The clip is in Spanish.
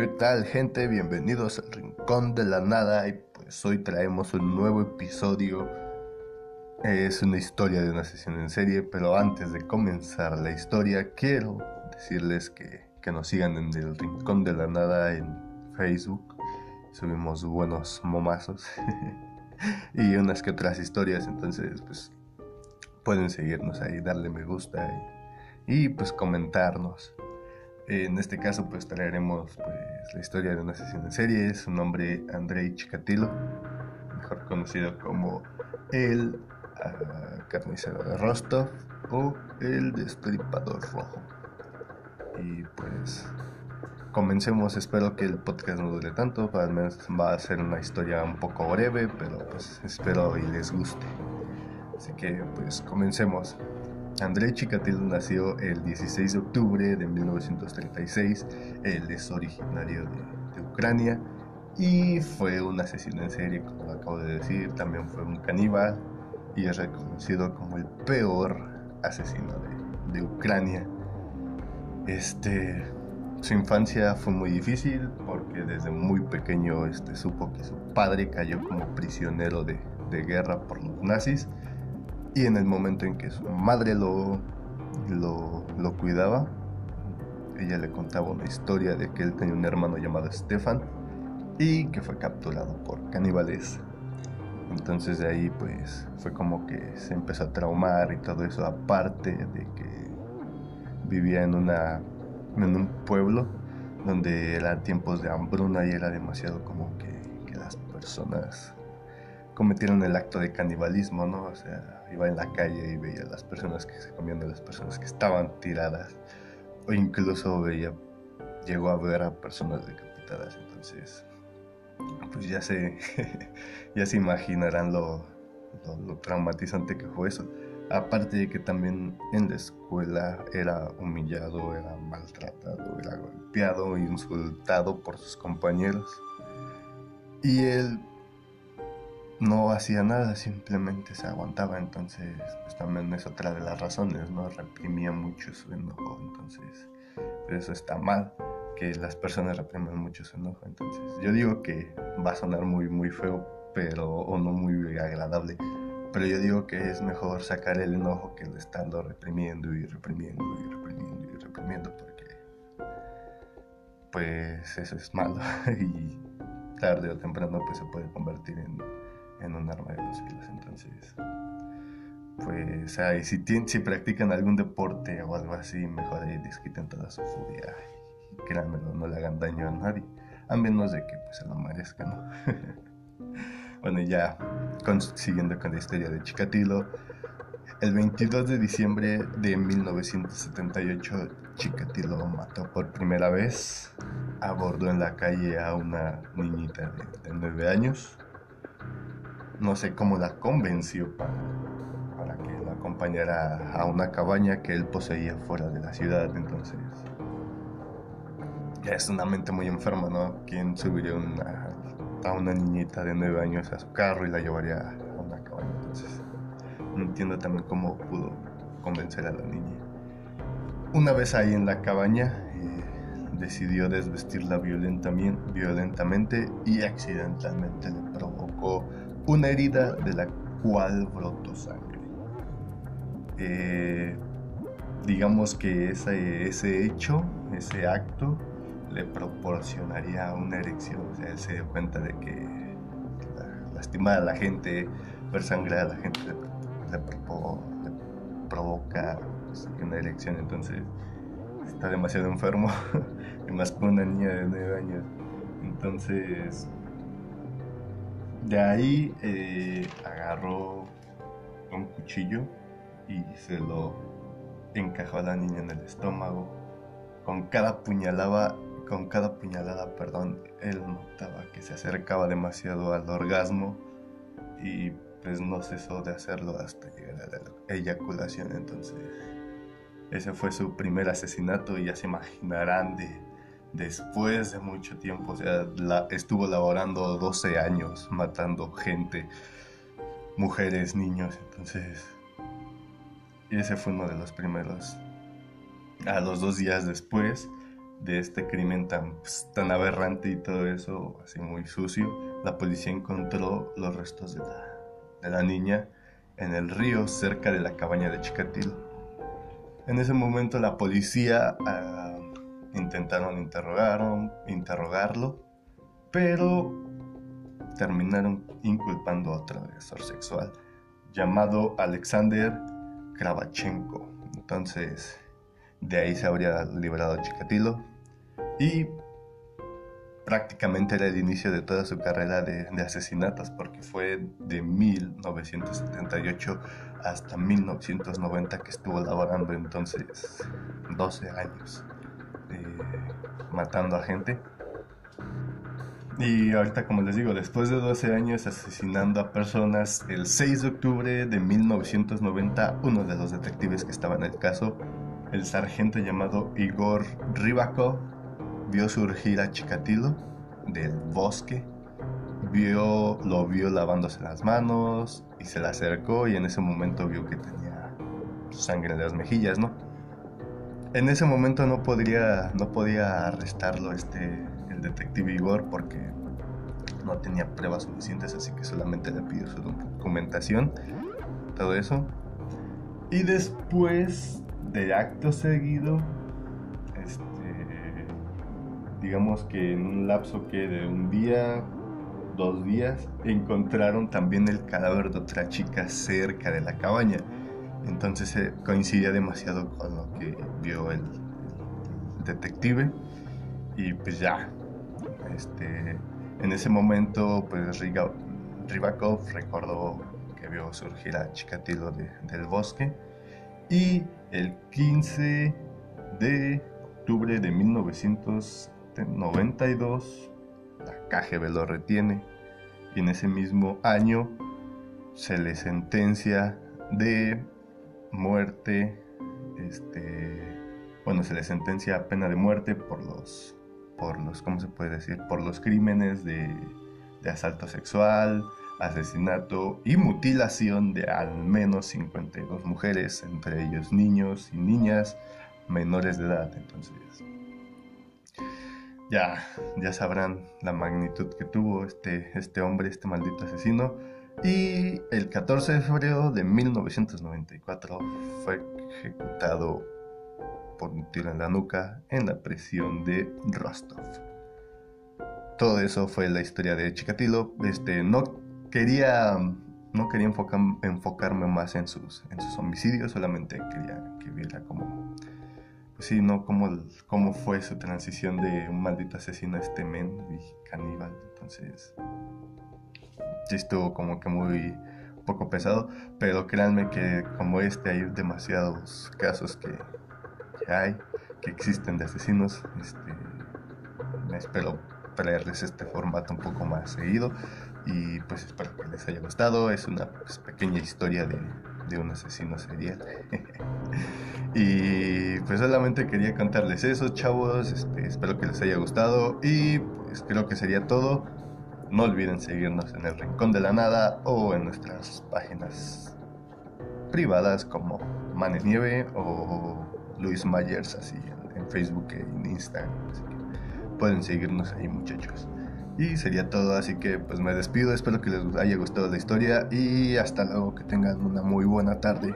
¿Qué tal gente? Bienvenidos al Rincón de la Nada y pues hoy traemos un nuevo episodio. Es una historia de una sesión en serie, pero antes de comenzar la historia quiero decirles que, que nos sigan en el Rincón de la Nada en Facebook. Subimos buenos momazos y unas que otras historias, entonces pues pueden seguirnos ahí, darle me gusta y, y pues comentarnos. En este caso, pues traeremos pues, la historia de una sesión en serie. Su nombre Andrei Chikatilo, mejor conocido como el uh, carnicero de Rostov o el destripador rojo. Y pues comencemos. Espero que el podcast no dure tanto. Al menos va a ser una historia un poco breve, pero pues espero y les guste. Así que pues comencemos. Andrei Chikatilo nació el 16 de octubre de 1936. Él es originario de, Ucrania y fue un asesino en serie, como acabo de decir. También fue un caníbal y es reconocido como el peor asesino de, Ucrania. Este, su infancia fue muy difícil porque desde muy pequeño este, supo que su padre cayó como prisionero de guerra por los nazis y en el momento en que su madre lo, lo, lo, cuidaba, ella le contaba una historia de que él tenía un hermano llamado Stefan y que fue capturado por caníbales. Entonces de ahí pues fue como que se empezó a traumar y todo eso, aparte de que vivía en, una, en un pueblo donde eran tiempos de hambruna y era demasiado como que, que las personas cometieron el acto de canibalismo, ¿no? O sea, iba en la calle y veía a las personas que se comían de las personas que estaban tiradas, o incluso veía, llegó a ver a personas decapitadas, entonces, pues ya se, ya se imaginarán lo, lo, lo traumatizante que fue eso. Aparte de que también en la escuela era humillado, era maltratado, era golpeado insultado por sus compañeros. Y él no hacía nada, simplemente se aguantaba, entonces pues también es otra de las razones, ¿no? Reprimía mucho su enojo, entonces pues, eso está mal, que las personas repriman mucho su enojo, entonces yo digo que va a sonar muy, muy feo, pero, o no muy agradable, pero yo digo que es mejor sacar el enojo que el estarlo reprimiendo y reprimiendo y reprimiendo y reprimiendo, porque pues eso es malo. Y tarde o temprano pues se puede convertir en en un arma de dos filos. Entonces, pues, ay, si, tienen, si practican algún deporte o algo así, mejor ahí desquiten toda su furia. Y créanme, no le hagan daño a nadie, a menos de que pues, se lo merezcan, ¿no? bueno, ya con, siguiendo con la historia de Chikatilo. El 22 de diciembre de 1978, Chikatilo mató por primera vez, abordó en la calle a una niñita de, de 9 años no sé cómo la convenció para, que la acompañara a una cabaña que él poseía fuera de la ciudad. Entonces, es una mente muy enferma, ¿no? ¿Quién subiría a una niñita de nueve años a su carro y la llevaría a una cabaña? Entonces, no entiendo también cómo pudo convencer a la niña. Una vez ahí en la cabaña, eh, decidió desvestirla violentamente y accidentalmente le provocó una herida de la cual brotó sangre. Eh, digamos que ese, hecho, ese acto, le proporcionaría una erección. O sea, él se dio cuenta de que lastimar a la gente, ver sangre a la gente le provoca pues, una erección. Entonces, está demasiado enfermo. y más con una niña de 9 años. Entonces, de ahí eh, agarró un cuchillo y se lo encajó a la niña en el estómago. Con cada puñalada, con cada puñalada, perdón, él notaba que se acercaba demasiado al orgasmo y pues no cesó de hacerlo hasta llegar a la eyaculación. Entonces, ese fue su primer asesinato y ya se imaginarán de después de mucho tiempo, o estuvo laborando 12 años matando gente, mujeres, niños, entonces, ese fue uno de los primeros. A los dos días después, de este crimen tan, pues, tan aberrante y todo eso, así muy sucio, la policía encontró los restos de la, de la niña en el río cerca de la cabaña de Chikatilo. En ese momento la policía ah, intentaron interrogaron, interrogarlo, pero terminaron inculpando a otro agresor sexual llamado Alexander Kravachenko. Entonces, de ahí se habría liberado Chikatilo y prácticamente era el inicio de toda su carrera de, asesinatos porque fue de 1978 hasta 1990 que estuvo laborando entonces 12 años matando a gente y ahorita como les digo después de 12 años asesinando a personas el 6 de octubre de 1990 uno de los detectives que estaba en el caso el sargento llamado Igor Rybakov vio surgir a Chikatilo del bosque, vio, lo vio lavándose las manos y se le acercó y en ese momento vio que tenía sangre en las mejillas, ¿no? En ese momento no podría, no podía arrestarlo este, el detective Igor porque no tenía pruebas suficientes, así que solamente le pidió su documentación, todo eso. Y después de acto seguido, digamos que en un lapso que de un día, dos días, encontraron también el cadáver de otra chica cerca de la cabaña. Entonces eh, coincidía demasiado con lo que vio el, detective. Y pues ya, este, en ese momento pues Ribakov recordó que vio surgir a Chikatilo del bosque. Y el 15 de octubre de 1900 92 la KGB lo retiene. Y en ese mismo año se le sentencia de muerte, este, bueno, se le sentencia a pena de muerte por los, por los, ¿cómo se puede decir? Por los crímenes de, de asalto sexual, asesinato y mutilación de al menos 52 mujeres, entre ellos niños y niñas menores de edad. Entonces, ya, ya sabrán la magnitud que tuvo este, este hombre, este maldito asesino. Y el 14 de febrero de 1994 fue ejecutado por un tiro en la nuca en la prisión de Rostov. Todo eso fue la historia de Chikatilo. Este, no quería, no quería enfocarme más en sus, en sus homicidios, solamente quería que viera como sí, ¿no? Cómo, cómo fue su transición de un maldito asesino a este men y caníbal. Entonces, sí estuvo como que muy poco pesado, pero créanme que como este hay demasiados casos que, hay, que existen de asesinos. Este, espero traerles este formato un poco más seguido y pues espero que les haya gustado. Es una pues, pequeña historia de, de un asesino serial. Y pues solamente quería contarles eso, chavos. Este, espero que les haya gustado. Y pues creo que sería todo. No olviden seguirnos en el Rincón de la Nada o en nuestras páginas privadas como Mane Nieve o Luis Myers, así en, Facebook e en Instagram. pueden seguirnos ahí, muchachos. Y sería todo, así que pues me despido. Espero que les haya gustado la historia y hasta luego. Que tengan una muy buena tarde.